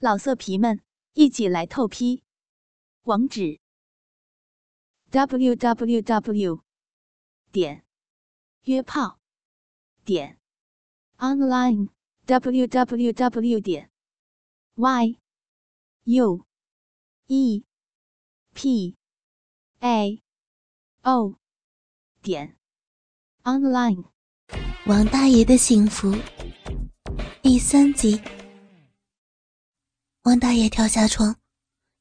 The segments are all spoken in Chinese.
老色皮们，一起来透批！网址：w w w 点约炮点 online w w w 点 y u e p a o 点 online。王大爷的幸福第三集。王大爷跳下床，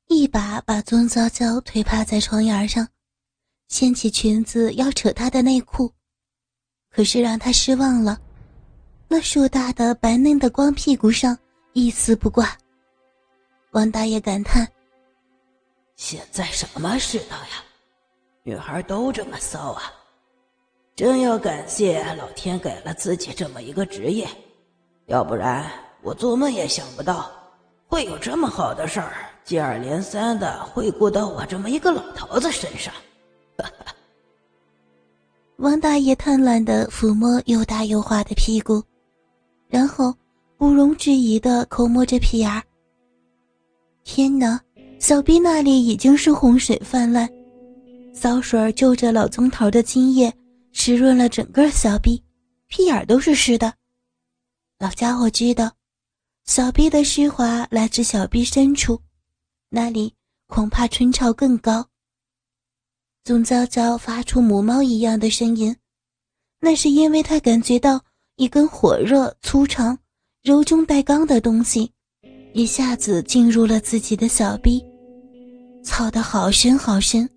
一把把宗娇娇推趴在床沿上，掀起裙子要扯她的内裤，可是让他失望了，那硕大的白嫩的光屁股上一丝不挂。王大爷感叹：“现在什么世道呀？女孩都这么骚啊！真要感谢老天给了自己这么一个职业，要不然我做梦也想不到。”会有这么好的事儿，接二连三的会顾到我这么一个老头子身上。王大爷贪婪的抚摸又大又滑的屁股，然后不容置疑的抠摸着屁眼儿。天哪，小臂那里已经是洪水泛滥，骚水就着老宗头的精液，湿润了整个小臂，屁眼都是湿的。老家伙知道。小臂的湿滑来自小臂深处，那里恐怕春潮更高。宗娇娇发出母猫一样的声音，那是因为她感觉到一根火热、粗长、柔中带刚的东西，一下子进入了自己的小臂，操得好深好深，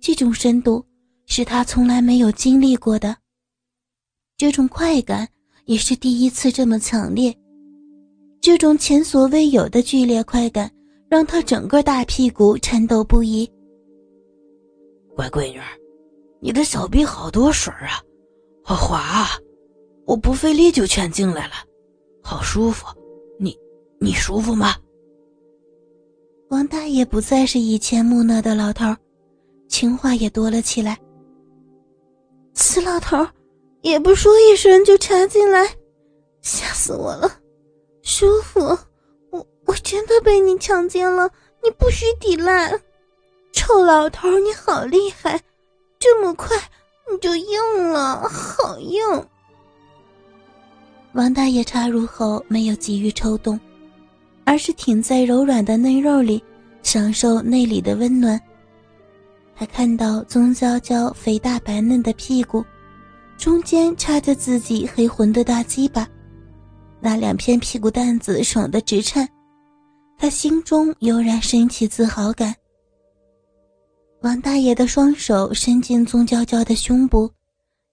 这种深度是她从来没有经历过的。这种快感也是第一次这么强烈。这种前所未有的剧烈快感，让他整个大屁股颤抖不已。乖闺女，你的小臂好多水啊，好滑啊！我不费力就全进来了，好舒服。你，你舒服吗？王大爷不再是以前木讷的老头，情话也多了起来。死老头，也不说一声就插进来，吓死我了！舒服，我我真的被你强奸了，你不许抵赖！臭老头，你好厉害，这么快你就硬了，好硬！王大爷插入后没有急于抽动，而是挺在柔软的嫩肉里，享受内里的温暖。他看到宗娇娇肥大白嫩的屁股，中间插着自己黑浑的大鸡巴。那两片屁股蛋子爽得直颤，他心中油然升起自豪感。王大爷的双手伸进宗娇娇的胸部，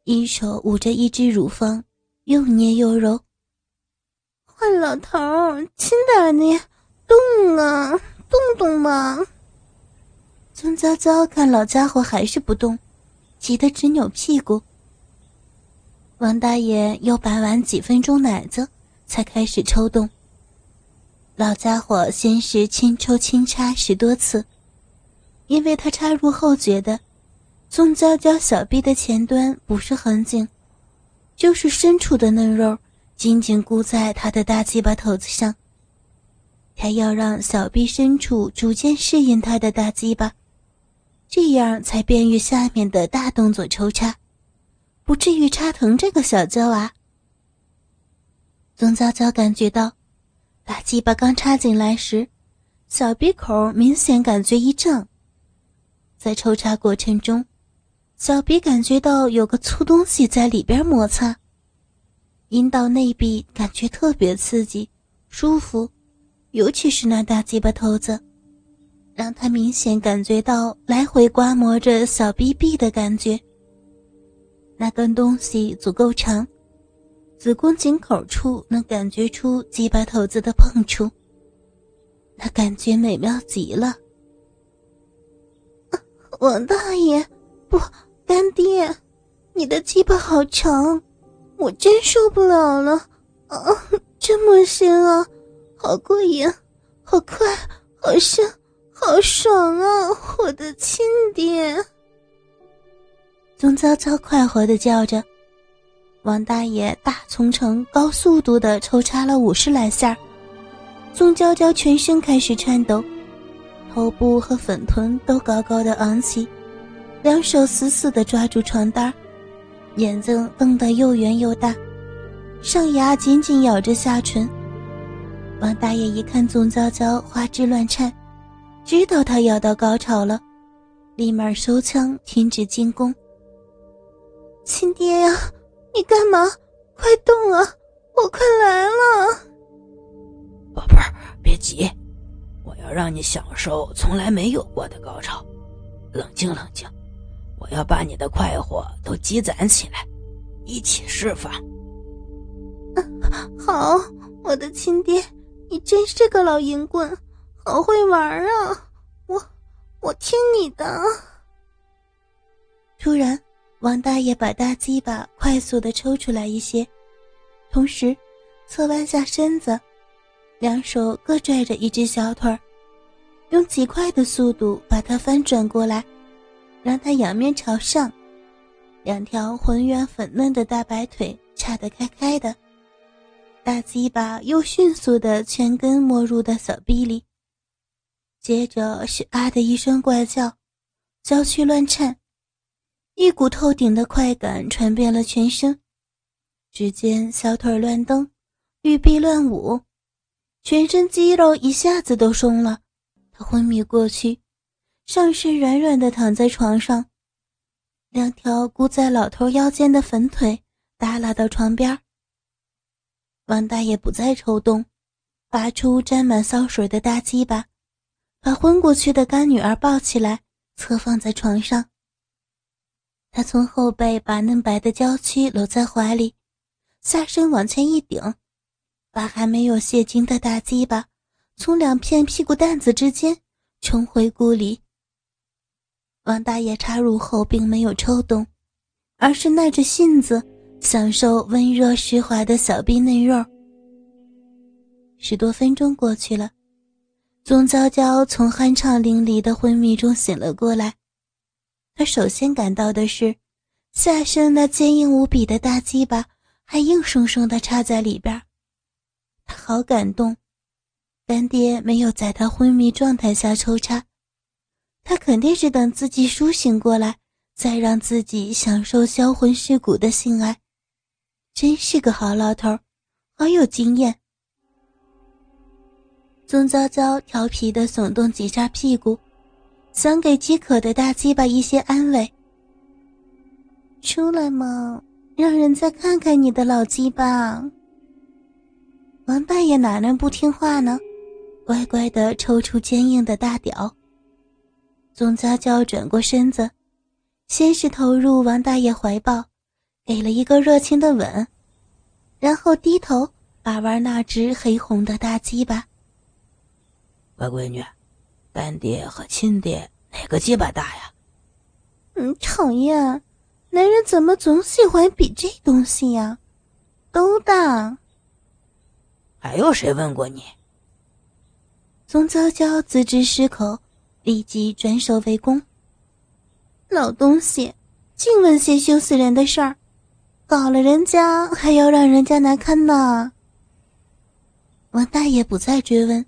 一手捂着一只乳房，又捏又揉。坏老头，轻点捏，动啊，动动嘛！宗娇娇看老家伙还是不动，急得直扭屁股。王大爷又把玩几分钟奶子。才开始抽动。老家伙先是轻抽轻插十多次，因为他插入后觉得，宋娇娇小臂的前端不是很紧，就是深处的嫩肉紧紧箍在他的大鸡巴头子上。他要让小臂深处逐渐适应他的大鸡巴，这样才便于下面的大动作抽插，不至于插疼这个小娇娃。曾娇娇感觉到，大鸡巴刚插进来时，小鼻口明显感觉一胀。在抽插过程中，小鼻感觉到有个粗东西在里边摩擦，阴道内壁感觉特别刺激、舒服，尤其是那大鸡巴头子，让他明显感觉到来回刮磨着小逼壁的感觉。那根东西足够长。子宫颈口处能感觉出鸡巴头子的碰触，那感觉美妙极了。王大爷，不，干爹，你的鸡巴好长，我真受不了了！啊，这么深啊，好过瘾，好快，好深，好爽啊！我的亲爹，宗娇娇快活的叫着。王大爷大从城高速度的抽插了五十来下，宋娇娇全身开始颤抖，头部和粉臀都高高的昂起，两手死死的抓住床单，眼睛瞪得又圆又大，上牙紧紧咬着下唇。王大爷一看宋娇娇花枝乱颤，知道她要到高潮了，立马收枪停止进攻。亲爹呀，你干嘛？快动啊！我快来了。宝贝儿，别急，我要让你享受从来没有过的高潮。冷静冷静，我要把你的快活都积攒起来，一起释放。好，我的亲爹。你真是个老淫棍，好会玩啊！我我听你的。突然，王大爷把大鸡巴快速的抽出来一些，同时侧弯下身子，两手各拽着一只小腿儿，用极快的速度把它翻转过来，让它仰面朝上，两条浑圆粉嫩的大白腿叉得开开的。大鸡巴又迅速的全根没入的小臂里，接着是啊的一声怪叫，娇躯乱颤，一股透顶的快感传遍了全身。只见小腿乱蹬，玉臂乱舞，全身肌肉一下子都松了，他昏迷过去，上身软软的躺在床上，两条箍在老头腰间的粉腿耷拉到床边王大爷不再抽动，拔出沾满骚水的大鸡巴，把昏过去的干女儿抱起来，侧放在床上。他从后背把嫩白的娇躯搂在怀里，下身往前一顶，把还没有泄精的大鸡巴从两片屁股蛋子之间冲回骨里。王大爷插入后并没有抽动，而是耐着性子。享受温热湿滑的小臂嫩肉。十多分钟过去了，宗娇娇从酣畅淋漓的昏迷中醒了过来。他首先感到的是，下身那坚硬无比的大鸡巴还硬生生地插在里边。他好感动，干爹没有在他昏迷状态下抽插，他肯定是等自己苏醒过来，再让自己享受销魂蚀骨的性爱。真是个好老头，好有经验。宗娇娇调皮的耸动几下屁股，想给饥渴的大鸡巴一些安慰。出来嘛，让人再看看你的老鸡巴。王大爷哪能不听话呢？乖乖的抽出坚硬的大屌。宗家娇转过身子，先是投入王大爷怀抱。给了一个热情的吻，然后低头把玩那只黑红的大鸡巴。乖闺女，干爹和亲爹哪个鸡巴大呀？嗯，讨厌，男人怎么总喜欢比这东西呀？都大。还有谁问过你？宗娇娇自知失口，立即转手为攻。老东西，净问些羞死人的事儿。搞了人家还要让人家难堪呢。王大爷不再追问，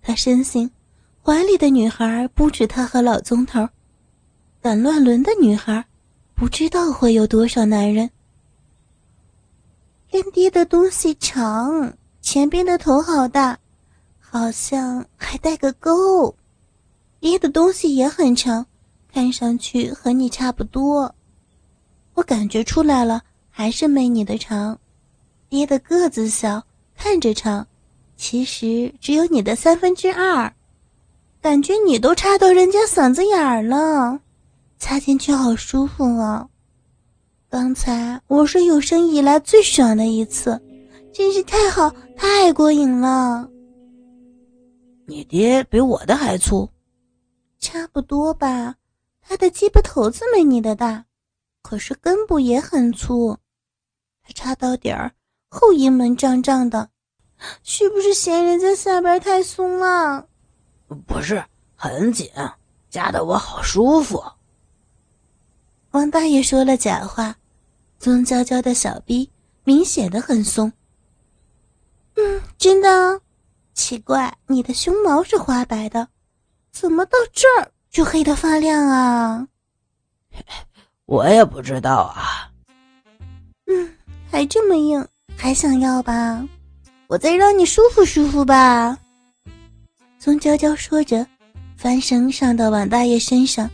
他深信怀里的女孩不止他和老宗头，敢乱伦的女孩不知道会有多少男人。干爹的东西长，前边的头好大，好像还带个钩。爹的东西也很长，看上去和你差不多。我感觉出来了。还是没你的长，爹的个子小，看着长，其实只有你的三分之二。感觉你都插到人家嗓子眼儿了，插进去好舒服啊！刚才我是有生以来最爽的一次，真是太好，太过瘾了。你爹比我的还粗，差不多吧？他的鸡巴头子没你的大，可是根部也很粗。他插到底儿，后阴门胀胀的，是不是嫌人家下边太松了？不是，很紧，夹得我好舒服。王大爷说了假话，宗娇娇的小臂明显的很松。嗯，真的，奇怪，你的胸毛是花白的，怎么到这儿就黑的发亮啊？我也不知道啊。嗯，还这么硬，还想要吧？我再让你舒服舒服吧。宗娇娇说着，翻身上到王大爷身上，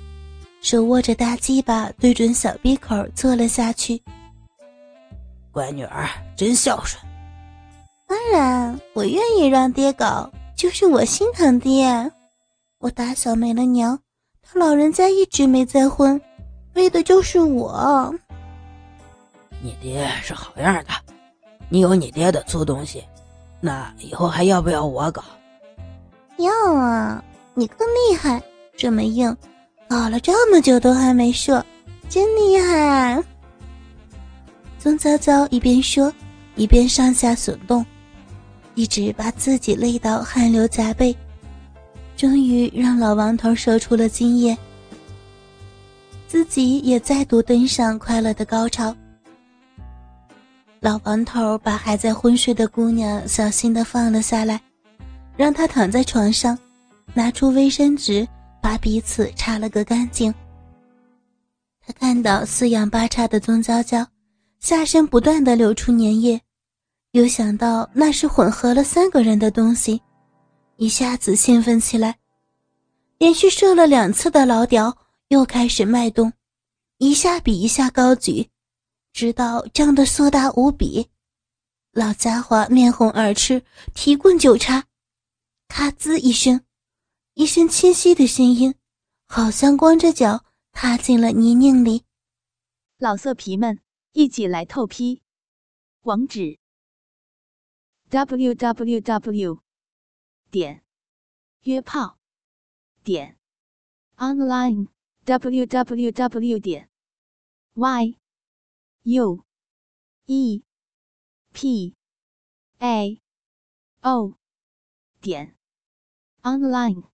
手握着大鸡巴对准小鼻口坐了下去。乖女儿真孝顺。当然，我愿意让爹搞，就是我心疼爹。我打小没了娘，他老人家一直没再婚，为的就是我。你爹是好样的，你有你爹的粗东西，那以后还要不要我搞？要啊，你更厉害，这么硬，搞了这么久都还没射，真厉害。宗娇娇一边说，一边上下耸动，一直把自己累到汗流浃背，终于让老王头射出了精液，自己也再度登上快乐的高潮。老王头把还在昏睡的姑娘小心的放了下来，让他躺在床上，拿出卫生纸把彼此擦了个干净。他看到四仰八叉的宗娇娇。下身不断的流出粘液，又想到那是混合了三个人的东西，一下子兴奋起来。连续射了两次的老屌又开始脉动，一下比一下高举，直到胀得硕大无比。老家伙面红耳赤，提棍就插，咔滋一声，一声清晰的声音，好像光着脚踏进了泥泞里。老色皮们。一起来透批，网址：w w w 点约炮点 online w w w 点 y u e p a o 点 online。